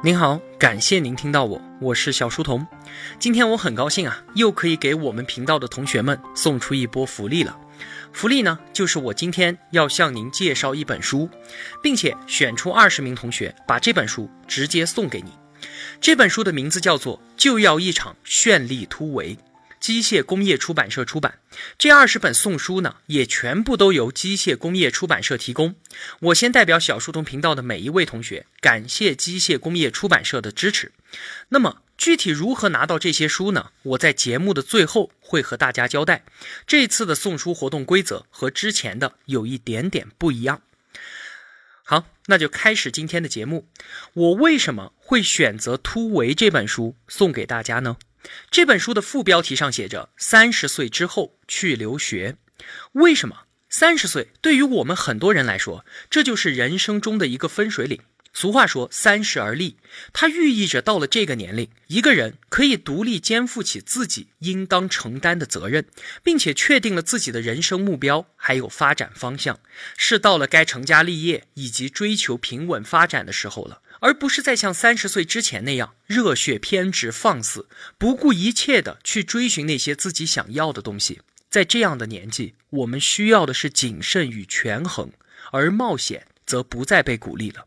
您好，感谢您听到我，我是小书童。今天我很高兴啊，又可以给我们频道的同学们送出一波福利了。福利呢，就是我今天要向您介绍一本书，并且选出二十名同学，把这本书直接送给你。这本书的名字叫做《就要一场绚丽突围》。机械工业出版社出版这二十本送书呢，也全部都由机械工业出版社提供。我先代表小书童频道的每一位同学，感谢机械工业出版社的支持。那么具体如何拿到这些书呢？我在节目的最后会和大家交代。这次的送书活动规则和之前的有一点点不一样。好，那就开始今天的节目。我为什么会选择《突围》这本书送给大家呢？这本书的副标题上写着“三十岁之后去留学”，为什么？三十岁对于我们很多人来说，这就是人生中的一个分水岭。俗话说“三十而立”，它寓意着到了这个年龄，一个人可以独立肩负起自己应当承担的责任，并且确定了自己的人生目标还有发展方向，是到了该成家立业以及追求平稳发展的时候了。而不是再像三十岁之前那样热血偏执放肆，不顾一切的去追寻那些自己想要的东西。在这样的年纪，我们需要的是谨慎与权衡，而冒险则不再被鼓励了。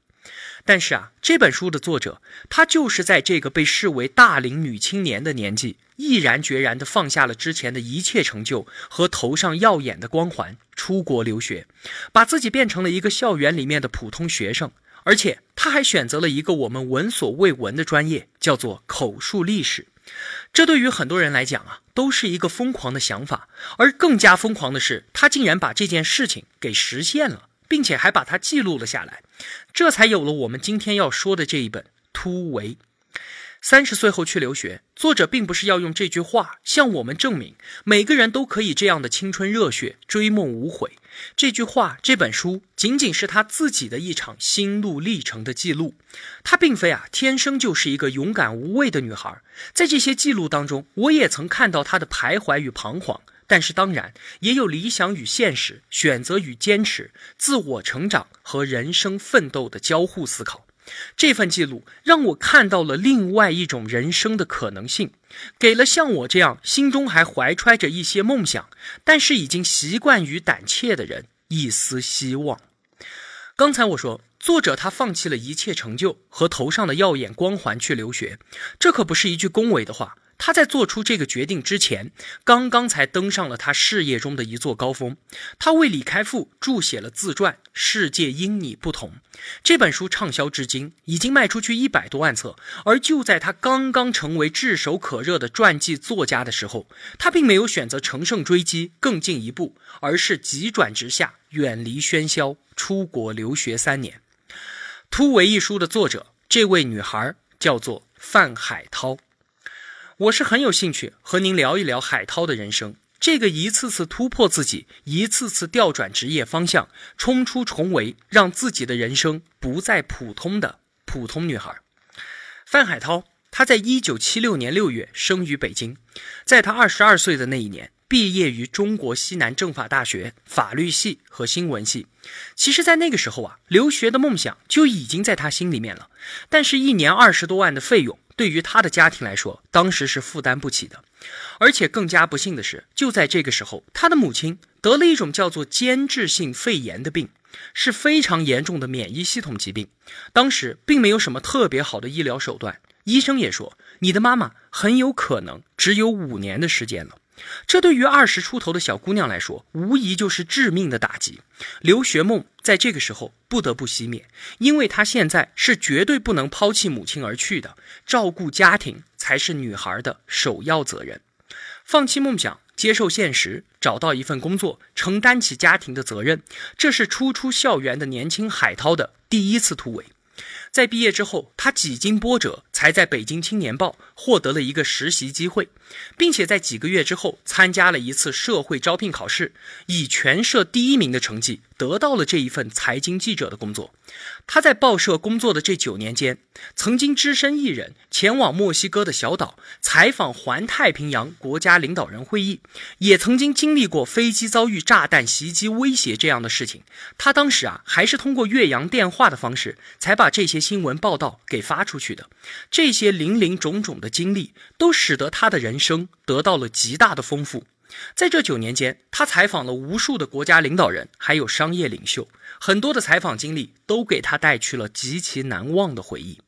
但是啊，这本书的作者，他就是在这个被视为大龄女青年的年纪，毅然决然地放下了之前的一切成就和头上耀眼的光环，出国留学，把自己变成了一个校园里面的普通学生。而且他还选择了一个我们闻所未闻的专业，叫做口述历史。这对于很多人来讲啊，都是一个疯狂的想法。而更加疯狂的是，他竟然把这件事情给实现了，并且还把它记录了下来。这才有了我们今天要说的这一本《突围》。三十岁后去留学，作者并不是要用这句话向我们证明每个人都可以这样的青春热血、追梦无悔。这句话，这本书仅仅是他自己的一场心路历程的记录。她并非啊天生就是一个勇敢无畏的女孩，在这些记录当中，我也曾看到她的徘徊与彷徨。但是当然，也有理想与现实、选择与坚持、自我成长和人生奋斗的交互思考。这份记录让我看到了另外一种人生的可能性，给了像我这样心中还怀揣着一些梦想，但是已经习惯于胆怯的人一丝希望。刚才我说，作者他放弃了一切成就和头上的耀眼光环去留学，这可不是一句恭维的话。他在做出这个决定之前，刚刚才登上了他事业中的一座高峰。他为李开复注写了自传《世界因你不同》，这本书畅销至今，已经卖出去一百多万册。而就在他刚刚成为炙手可热的传记作家的时候，他并没有选择乘胜追击，更进一步，而是急转直下，远离喧嚣，出国留学三年。《突围》一书的作者，这位女孩叫做范海涛。我是很有兴趣和您聊一聊海涛的人生，这个一次次突破自己，一次次调转职业方向，冲出重围，让自己的人生不再普通的普通女孩。范海涛，她在一九七六年六月生于北京，在她二十二岁的那一年，毕业于中国西南政法大学法律系和新闻系。其实，在那个时候啊，留学的梦想就已经在她心里面了，但是，一年二十多万的费用。对于他的家庭来说，当时是负担不起的，而且更加不幸的是，就在这个时候，他的母亲得了一种叫做间质性肺炎的病，是非常严重的免疫系统疾病。当时并没有什么特别好的医疗手段，医生也说，你的妈妈很有可能只有五年的时间了。这对于二十出头的小姑娘来说，无疑就是致命的打击。留学梦在这个时候不得不熄灭，因为她现在是绝对不能抛弃母亲而去的，照顾家庭才是女孩的首要责任。放弃梦想，接受现实，找到一份工作，承担起家庭的责任，这是初出校园的年轻海涛的第一次突围。在毕业之后，他几经波折。才在北京青年报获得了一个实习机会，并且在几个月之后参加了一次社会招聘考试，以全社第一名的成绩得到了这一份财经记者的工作。他在报社工作的这九年间，曾经只身一人前往墨西哥的小岛采访环太平洋国家领导人会议，也曾经经历过飞机遭遇炸弹袭击威胁这样的事情。他当时啊，还是通过越洋电话的方式才把这些新闻报道给发出去的。这些林林种种的经历，都使得他的人生得到了极大的丰富。在这九年间，他采访了无数的国家领导人，还有商业领袖。很多的采访经历都给他带去了极其难忘的回忆。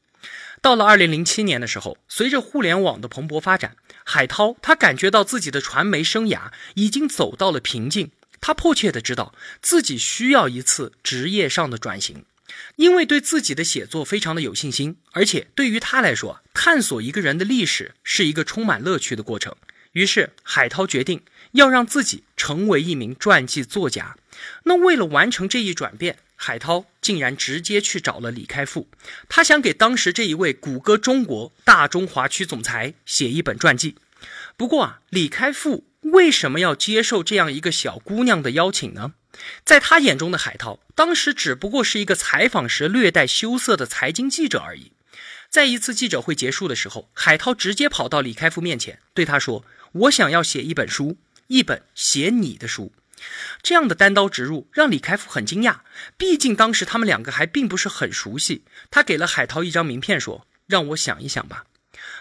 到了二零零七年的时候，随着互联网的蓬勃发展，海涛他感觉到自己的传媒生涯已经走到了瓶颈。他迫切的知道自己需要一次职业上的转型，因为对自己的写作非常的有信心，而且对于他来说，探索一个人的历史是一个充满乐趣的过程。于是，海涛决定要让自己成为一名传记作家。那为了完成这一转变，海涛竟然直接去找了李开复，他想给当时这一位谷歌中国大中华区总裁写一本传记。不过啊，李开复为什么要接受这样一个小姑娘的邀请呢？在他眼中的海涛，当时只不过是一个采访时略带羞涩的财经记者而已。在一次记者会结束的时候，海涛直接跑到李开复面前，对他说：“我想要写一本书，一本写你的书。”这样的单刀直入让李开复很惊讶，毕竟当时他们两个还并不是很熟悉。他给了海涛一张名片，说：“让我想一想吧。”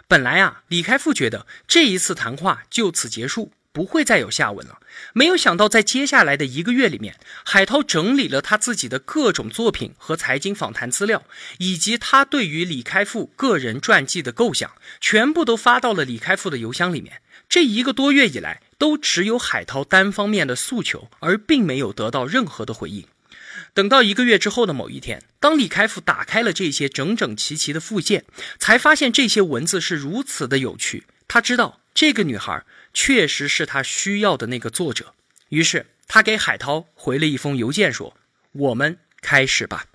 本来啊，李开复觉得这一次谈话就此结束，不会再有下文了。没有想到，在接下来的一个月里面，海涛整理了他自己的各种作品和财经访谈资料，以及他对于李开复个人传记的构想，全部都发到了李开复的邮箱里面。这一个多月以来，都只有海涛单方面的诉求，而并没有得到任何的回应。等到一个月之后的某一天，当李开复打开了这些整整齐齐的附件，才发现这些文字是如此的有趣。他知道这个女孩确实是他需要的那个作者，于是他给海涛回了一封邮件，说：“我们开始吧。”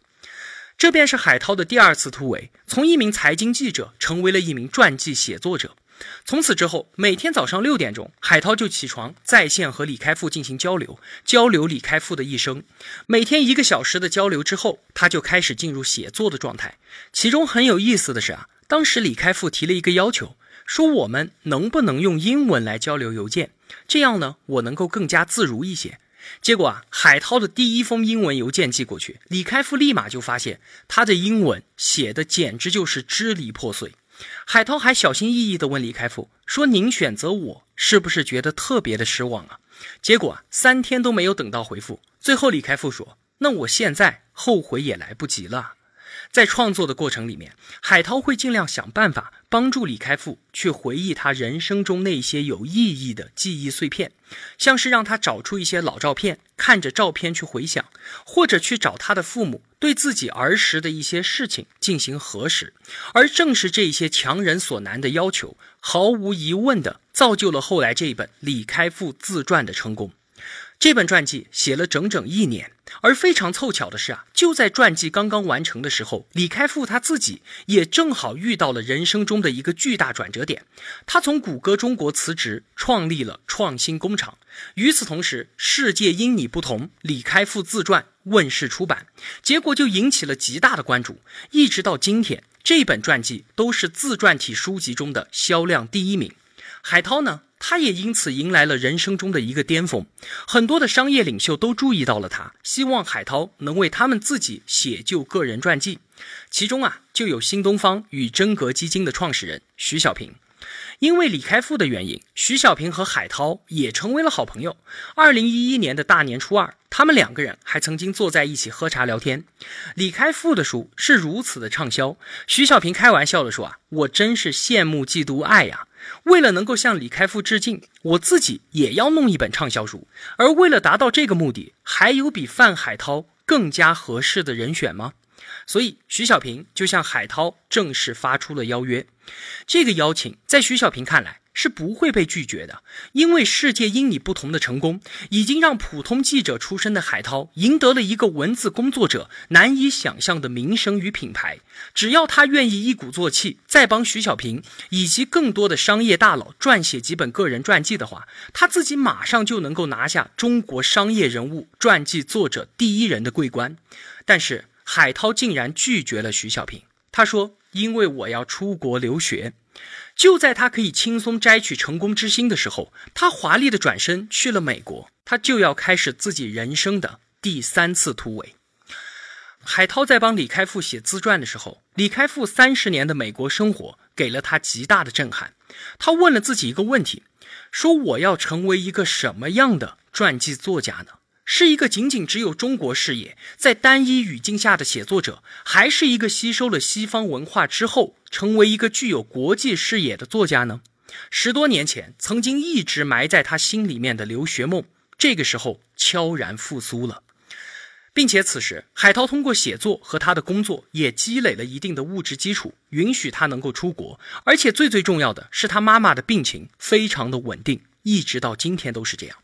这便是海涛的第二次突围，从一名财经记者成为了一名传记写作者。从此之后，每天早上六点钟，海涛就起床，在线和李开复进行交流，交流李开复的一生。每天一个小时的交流之后，他就开始进入写作的状态。其中很有意思的是啊，当时李开复提了一个要求，说我们能不能用英文来交流邮件？这样呢，我能够更加自如一些。结果啊，海涛的第一封英文邮件寄过去，李开复立马就发现他的英文写的简直就是支离破碎。海涛还小心翼翼地问李开复说：“您选择我，是不是觉得特别的失望啊？”结果啊，三天都没有等到回复。最后，李开复说：“那我现在后悔也来不及了。”在创作的过程里面，海涛会尽量想办法帮助李开复去回忆他人生中那些有意义的记忆碎片，像是让他找出一些老照片，看着照片去回想，或者去找他的父母，对自己儿时的一些事情进行核实。而正是这些强人所难的要求，毫无疑问的造就了后来这一本李开复自传的成功。这本传记写了整整一年，而非常凑巧的是啊，就在传记刚刚完成的时候，李开复他自己也正好遇到了人生中的一个巨大转折点。他从谷歌中国辞职，创立了创新工厂。与此同时，《世界因你不同：李开复自传》问世出版，结果就引起了极大的关注。一直到今天，这本传记都是自传体书籍中的销量第一名。海涛呢？他也因此迎来了人生中的一个巅峰，很多的商业领袖都注意到了他，希望海涛能为他们自己写就个人传记。其中啊，就有新东方与真格基金的创始人徐小平。因为李开复的原因，徐小平和海涛也成为了好朋友。二零一一年的大年初二，他们两个人还曾经坐在一起喝茶聊天。李开复的书是如此的畅销，徐小平开玩笑的说：“啊，我真是羡慕嫉妒爱呀。”为了能够向李开复致敬，我自己也要弄一本畅销书。而为了达到这个目的，还有比范海涛更加合适的人选吗？所以徐小平就向海涛正式发出了邀约。这个邀请在徐小平看来。是不会被拒绝的，因为世界因你不同的成功，已经让普通记者出身的海涛赢得了一个文字工作者难以想象的名声与品牌。只要他愿意一鼓作气，再帮徐小平以及更多的商业大佬撰写几本个人传记的话，他自己马上就能够拿下中国商业人物传记作者第一人的桂冠。但是海涛竟然拒绝了徐小平，他说：“因为我要出国留学。”就在他可以轻松摘取成功之星的时候，他华丽的转身去了美国，他就要开始自己人生的第三次突围。海涛在帮李开复写自传的时候，李开复三十年的美国生活给了他极大的震撼。他问了自己一个问题：说我要成为一个什么样的传记作家呢？是一个仅仅只有中国视野，在单一语境下的写作者，还是一个吸收了西方文化之后，成为一个具有国际视野的作家呢？十多年前，曾经一直埋在他心里面的留学梦，这个时候悄然复苏了，并且此时，海涛通过写作和他的工作，也积累了一定的物质基础，允许他能够出国，而且最最重要的是，他妈妈的病情非常的稳定，一直到今天都是这样。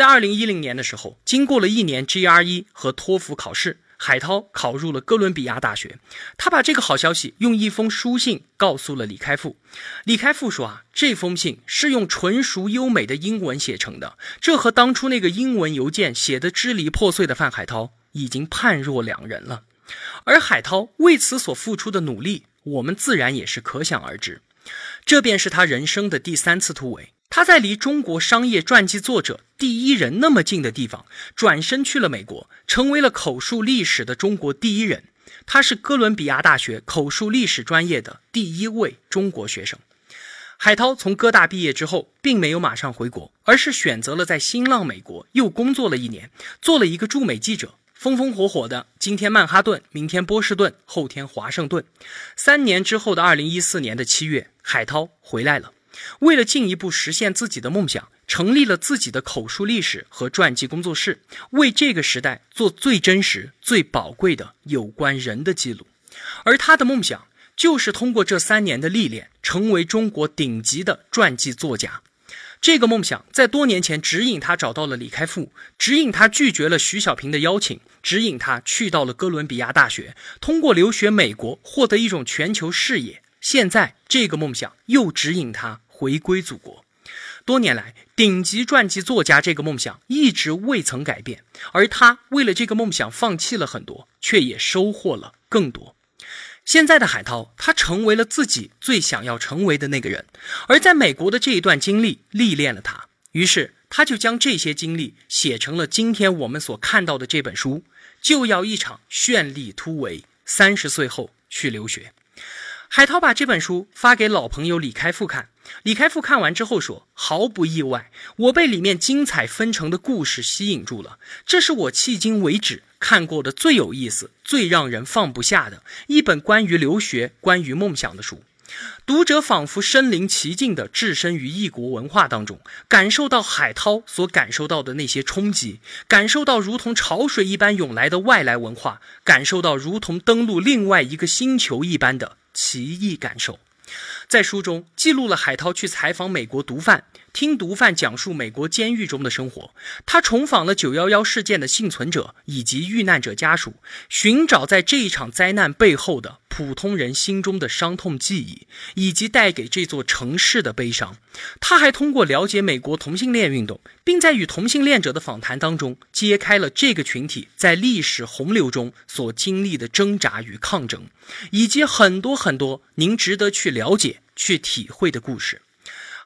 在二零一零年的时候，经过了一年 GRE 和托福考试，海涛考入了哥伦比亚大学。他把这个好消息用一封书信告诉了李开复。李开复说：“啊，这封信是用纯熟优美的英文写成的，这和当初那个英文邮件写的支离破碎的范海涛已经判若两人了。”而海涛为此所付出的努力，我们自然也是可想而知。这便是他人生的第三次突围。他在离中国商业传记作者第一人那么近的地方，转身去了美国，成为了口述历史的中国第一人。他是哥伦比亚大学口述历史专业的第一位中国学生。海涛从哥大毕业之后，并没有马上回国，而是选择了在新浪美国又工作了一年，做了一个驻美记者，风风火火的。今天曼哈顿，明天波士顿，后天华盛顿。三年之后的二零一四年的七月，海涛回来了。为了进一步实现自己的梦想，成立了自己的口述历史和传记工作室，为这个时代做最真实、最宝贵的有关人的记录。而他的梦想就是通过这三年的历练，成为中国顶级的传记作家。这个梦想在多年前指引他找到了李开复，指引他拒绝了徐小平的邀请，指引他去到了哥伦比亚大学，通过留学美国获得一种全球视野。现在这个梦想又指引他。回归祖国，多年来，顶级传记作家这个梦想一直未曾改变，而他为了这个梦想放弃了很多，却也收获了更多。现在的海涛，他成为了自己最想要成为的那个人，而在美国的这一段经历历练了他，于是他就将这些经历写成了今天我们所看到的这本书，就要一场绚丽突围，三十岁后去留学。海涛把这本书发给老朋友李开复看。李开复看完之后说：“毫不意外，我被里面精彩纷呈的故事吸引住了。这是我迄今为止看过的最有意思、最让人放不下的一本关于留学、关于梦想的书。读者仿佛身临其境地置身于异国文化当中，感受到海涛所感受到的那些冲击，感受到如同潮水一般涌来的外来文化，感受到如同登陆另外一个星球一般的奇异感受。”在书中记录了海涛去采访美国毒贩，听毒贩讲述美国监狱中的生活。他重访了九幺幺事件的幸存者以及遇难者家属，寻找在这一场灾难背后的普通人心中的伤痛记忆，以及带给这座城市的悲伤。他还通过了解美国同性恋运动，并在与同性恋者的访谈当中，揭开了这个群体在历史洪流中所经历的挣扎与抗争，以及很多很多您值得去了解。去体会的故事。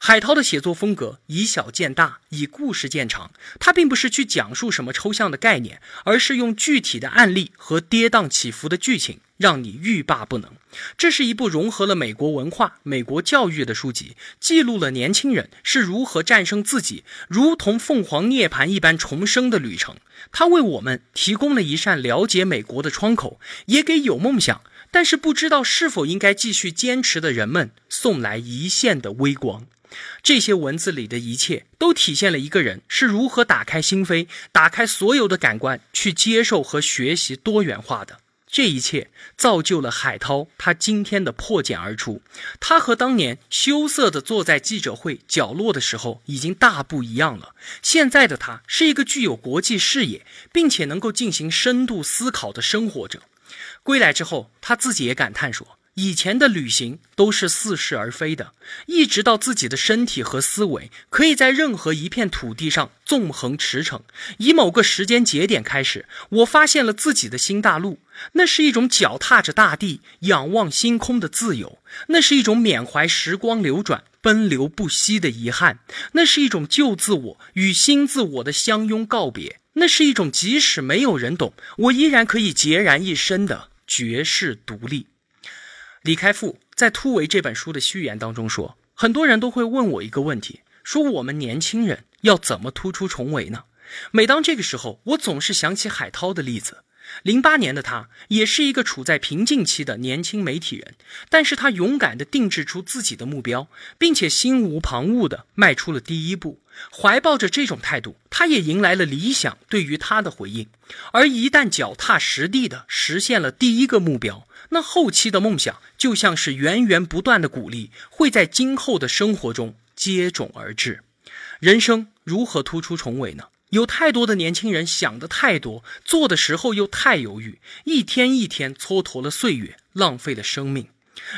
海涛的写作风格以小见大，以故事见长。他并不是去讲述什么抽象的概念，而是用具体的案例和跌宕起伏的剧情，让你欲罢不能。这是一部融合了美国文化、美国教育的书籍，记录了年轻人是如何战胜自己，如同凤凰涅槃一般重生的旅程。他为我们提供了一扇了解美国的窗口，也给有梦想。但是不知道是否应该继续坚持的人们送来一线的微光。这些文字里的一切都体现了一个人是如何打开心扉、打开所有的感官，去接受和学习多元化的。这一切造就了海涛他今天的破茧而出。他和当年羞涩的坐在记者会角落的时候已经大不一样了。现在的他是一个具有国际视野，并且能够进行深度思考的生活者。归来之后，他自己也感叹说。以前的旅行都是似是而非的，一直到自己的身体和思维可以在任何一片土地上纵横驰骋。以某个时间节点开始，我发现了自己的新大陆，那是一种脚踏着大地、仰望星空的自由；那是一种缅怀时光流转、奔流不息的遗憾；那是一种旧自我与新自我的相拥告别；那是一种即使没有人懂，我依然可以孑然一身的绝世独立。李开复在《突围》这本书的序言当中说：“很多人都会问我一个问题，说我们年轻人要怎么突出重围呢？”每当这个时候，我总是想起海涛的例子。零八年的他也是一个处在瓶颈期的年轻媒体人，但是他勇敢地定制出自己的目标，并且心无旁骛地迈出了第一步。怀抱着这种态度，他也迎来了理想对于他的回应。而一旦脚踏实地地实现了第一个目标，那后期的梦想就像是源源不断的鼓励，会在今后的生活中接踵而至。人生如何突出重围呢？有太多的年轻人想的太多，做的时候又太犹豫，一天一天蹉跎了岁月，浪费了生命。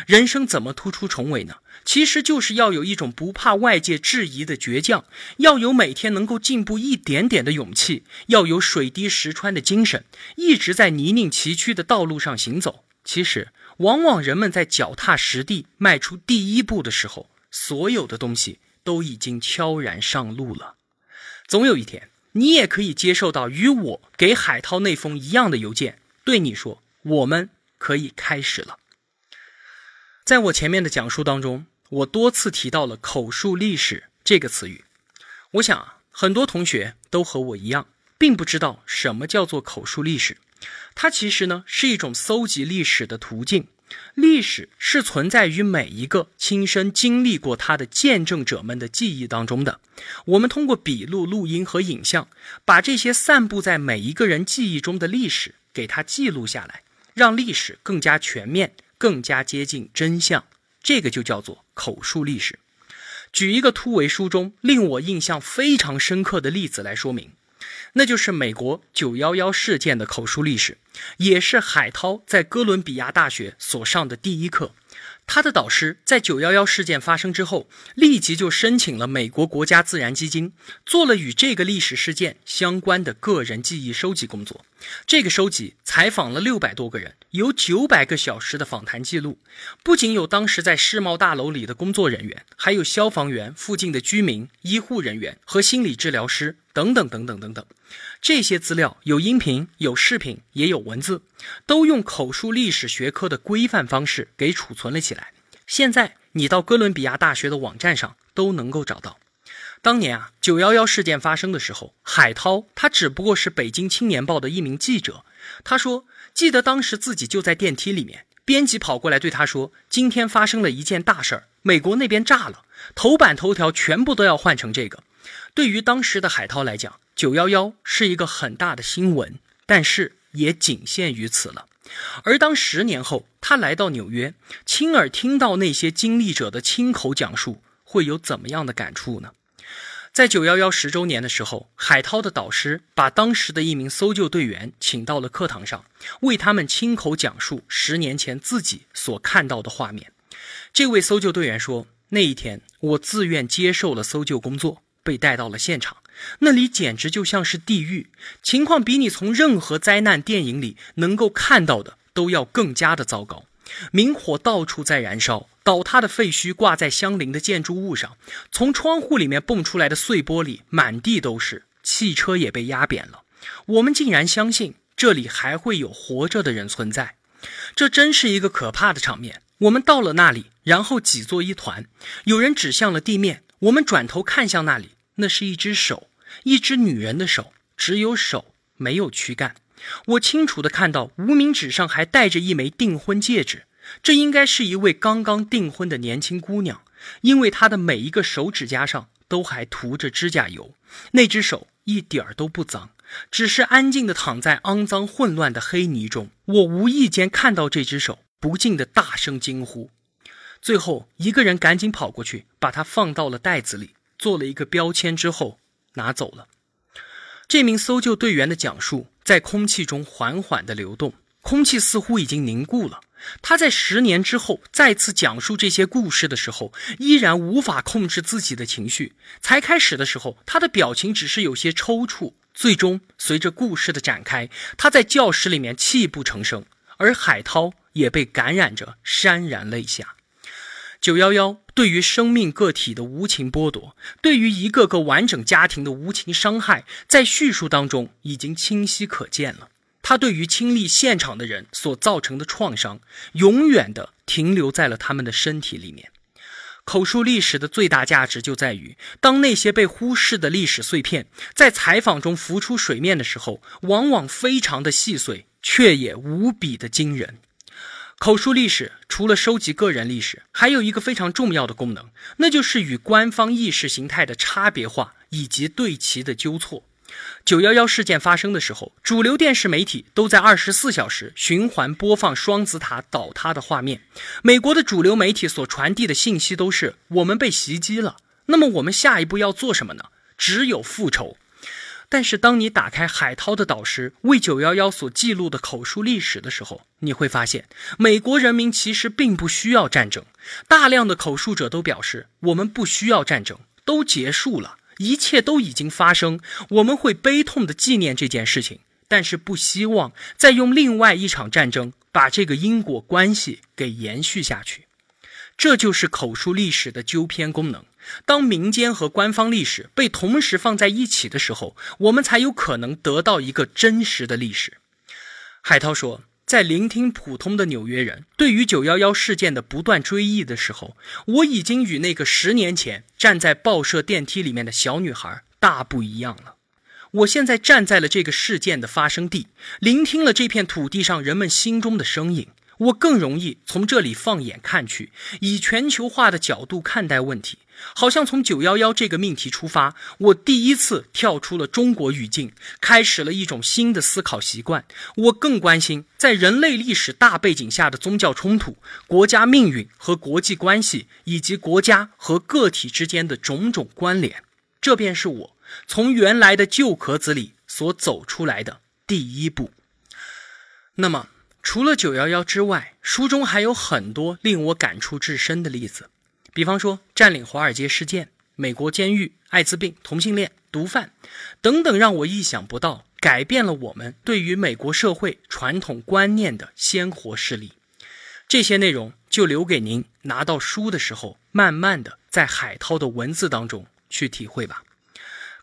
人生怎么突出重围呢？其实就是要有一种不怕外界质疑的倔强，要有每天能够进步一点点的勇气，要有水滴石穿的精神，一直在泥泞崎岖的道路上行走。其实，往往人们在脚踏实地迈出第一步的时候，所有的东西都已经悄然上路了。总有一天，你也可以接受到与我给海涛那封一样的邮件，对你说：“我们可以开始了。”在我前面的讲述当中，我多次提到了“口述历史”这个词语。我想啊，很多同学都和我一样，并不知道什么叫做口述历史。它其实呢是一种搜集历史的途径，历史是存在于每一个亲身经历过它的见证者们的记忆当中的。我们通过笔录、录音和影像，把这些散布在每一个人记忆中的历史给它记录下来，让历史更加全面、更加接近真相。这个就叫做口述历史。举一个突围书中令我印象非常深刻的例子来说明。那就是美国九幺幺事件的口述历史，也是海涛在哥伦比亚大学所上的第一课。他的导师在九幺幺事件发生之后，立即就申请了美国国家自然基金，做了与这个历史事件相关的个人记忆收集工作。这个收集采访了六百多个人，有九百个小时的访谈记录，不仅有当时在世贸大楼里的工作人员，还有消防员、附近的居民、医护人员和心理治疗师。等等等等等等，这些资料有音频、有视频，也有文字，都用口述历史学科的规范方式给储存了起来。现在你到哥伦比亚大学的网站上都能够找到。当年啊，九幺幺事件发生的时候，海涛他只不过是北京青年报的一名记者。他说，记得当时自己就在电梯里面，编辑跑过来对他说：“今天发生了一件大事儿，美国那边炸了，头版头条全部都要换成这个。”对于当时的海涛来讲，九幺幺是一个很大的新闻，但是也仅限于此了。而当十年后他来到纽约，亲耳听到那些经历者的亲口讲述，会有怎么样的感触呢？在九幺幺十周年的时候，海涛的导师把当时的一名搜救队员请到了课堂上，为他们亲口讲述十年前自己所看到的画面。这位搜救队员说：“那一天，我自愿接受了搜救工作。”被带到了现场，那里简直就像是地狱，情况比你从任何灾难电影里能够看到的都要更加的糟糕。明火到处在燃烧，倒塌的废墟挂在相邻的建筑物上，从窗户里面蹦出来的碎玻璃满地都是，汽车也被压扁了。我们竟然相信这里还会有活着的人存在，这真是一个可怕的场面。我们到了那里，然后挤作一团，有人指向了地面，我们转头看向那里。那是一只手，一只女人的手，只有手，没有躯干。我清楚的看到无名指上还戴着一枚订婚戒指，这应该是一位刚刚订婚的年轻姑娘，因为她的每一个手指甲上都还涂着指甲油。那只手一点儿都不脏，只是安静地躺在肮脏混乱的黑泥中。我无意间看到这只手，不禁的大声惊呼。最后，一个人赶紧跑过去，把它放到了袋子里，做了一个标签之后拿走了。这名搜救队员的讲述在空气中缓缓地流动，空气似乎已经凝固了。他在十年之后再次讲述这些故事的时候，依然无法控制自己的情绪。才开始的时候，他的表情只是有些抽搐。最终，随着故事的展开，他在教室里面泣不成声，而海涛也被感染着潸然泪下。九幺幺对于生命个体的无情剥夺，对于一个个完整家庭的无情伤害，在叙述当中已经清晰可见了。他对于亲历现场的人所造成的创伤，永远的停留在了他们的身体里面。口述历史的最大价值就在于，当那些被忽视的历史碎片在采访中浮出水面的时候，往往非常的细碎，却也无比的惊人。口述历史除了收集个人历史，还有一个非常重要的功能，那就是与官方意识形态的差别化以及对其的纠错。九幺幺事件发生的时候，主流电视媒体都在二十四小时循环播放双子塔倒塌的画面。美国的主流媒体所传递的信息都是我们被袭击了。那么我们下一步要做什么呢？只有复仇。但是当你打开海涛的导师为九幺幺所记录的口述历史的时候，你会发现，美国人民其实并不需要战争。大量的口述者都表示，我们不需要战争，都结束了。一切都已经发生，我们会悲痛的纪念这件事情，但是不希望再用另外一场战争把这个因果关系给延续下去。这就是口述历史的纠偏功能。当民间和官方历史被同时放在一起的时候，我们才有可能得到一个真实的历史。海涛说。在聆听普通的纽约人对于九幺幺事件的不断追忆的时候，我已经与那个十年前站在报社电梯里面的小女孩大不一样了。我现在站在了这个事件的发生地，聆听了这片土地上人们心中的声音。我更容易从这里放眼看去，以全球化的角度看待问题，好像从九幺幺这个命题出发，我第一次跳出了中国语境，开始了一种新的思考习惯。我更关心在人类历史大背景下的宗教冲突、国家命运和国际关系，以及国家和个体之间的种种关联。这便是我从原来的旧壳子里所走出来的第一步。那么。除了九幺幺之外，书中还有很多令我感触至深的例子，比方说占领华尔街事件、美国监狱、艾滋病、同性恋、毒贩等等，让我意想不到改变了我们对于美国社会传统观念的鲜活事例。这些内容就留给您拿到书的时候，慢慢的在海涛的文字当中去体会吧。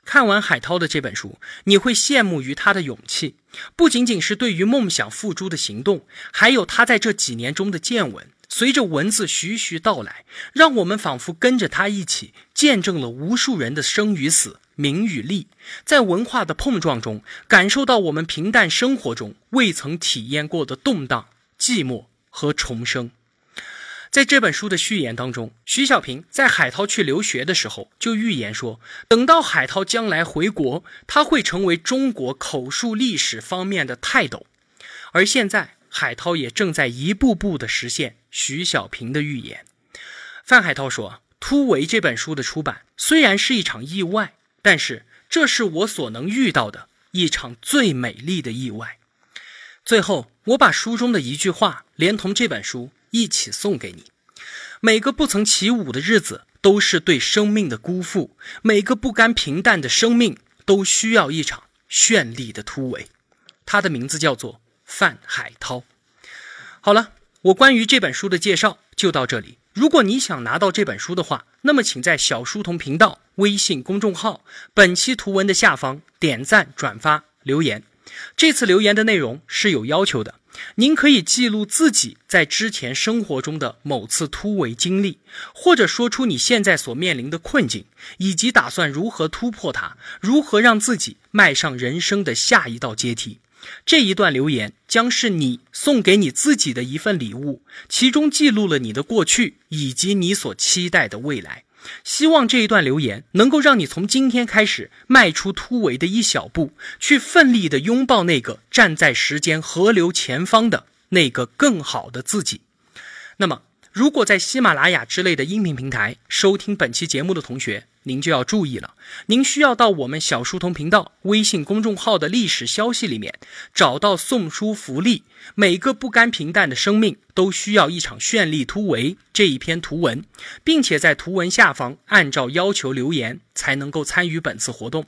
看完海涛的这本书，你会羡慕于他的勇气，不仅仅是对于梦想付诸的行动，还有他在这几年中的见闻。随着文字徐徐道来，让我们仿佛跟着他一起见证了无数人的生与死、名与利，在文化的碰撞中，感受到我们平淡生活中未曾体验过的动荡、寂寞和重生。在这本书的序言当中，徐小平在海涛去留学的时候就预言说，等到海涛将来回国，他会成为中国口述历史方面的泰斗。而现在，海涛也正在一步步的实现徐小平的预言。范海涛说：“突围这本书的出版虽然是一场意外，但是这是我所能遇到的一场最美丽的意外。”最后，我把书中的一句话连同这本书。一起送给你。每个不曾起舞的日子都是对生命的辜负，每个不甘平淡的生命都需要一场绚丽的突围。它的名字叫做范海涛。好了，我关于这本书的介绍就到这里。如果你想拿到这本书的话，那么请在小书童频道微信公众号本期图文的下方点赞、转发、留言。这次留言的内容是有要求的。您可以记录自己在之前生活中的某次突围经历，或者说出你现在所面临的困境，以及打算如何突破它，如何让自己迈上人生的下一道阶梯。这一段留言将是你送给你自己的一份礼物，其中记录了你的过去以及你所期待的未来。希望这一段留言能够让你从今天开始迈出突围的一小步，去奋力的拥抱那个站在时间河流前方的那个更好的自己。那么，如果在喜马拉雅之类的音频平台收听本期节目的同学，您就要注意了，您需要到我们小书童频道微信公众号的历史消息里面，找到送书福利。每个不甘平淡的生命都需要一场绚丽突围这一篇图文，并且在图文下方按照要求留言，才能够参与本次活动。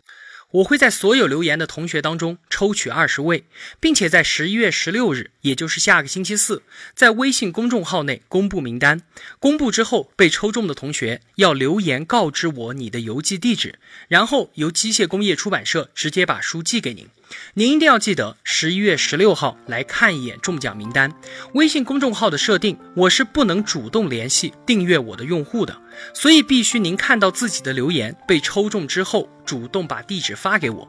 我会在所有留言的同学当中抽取二十位，并且在十一月十六日，也就是下个星期四，在微信公众号内公布名单。公布之后，被抽中的同学要留言告知我你的邮寄地址，然后由机械工业出版社直接把书寄给您。您一定要记得十一月十六号来看一眼中奖名单。微信公众号的设定，我是不能主动联系订阅我的用户的，所以必须您看到自己的留言被抽中之后，主动把地址发给我。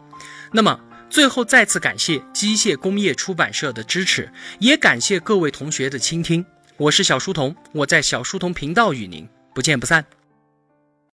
那么最后再次感谢机械工业出版社的支持，也感谢各位同学的倾听。我是小书童，我在小书童频道与您不见不散。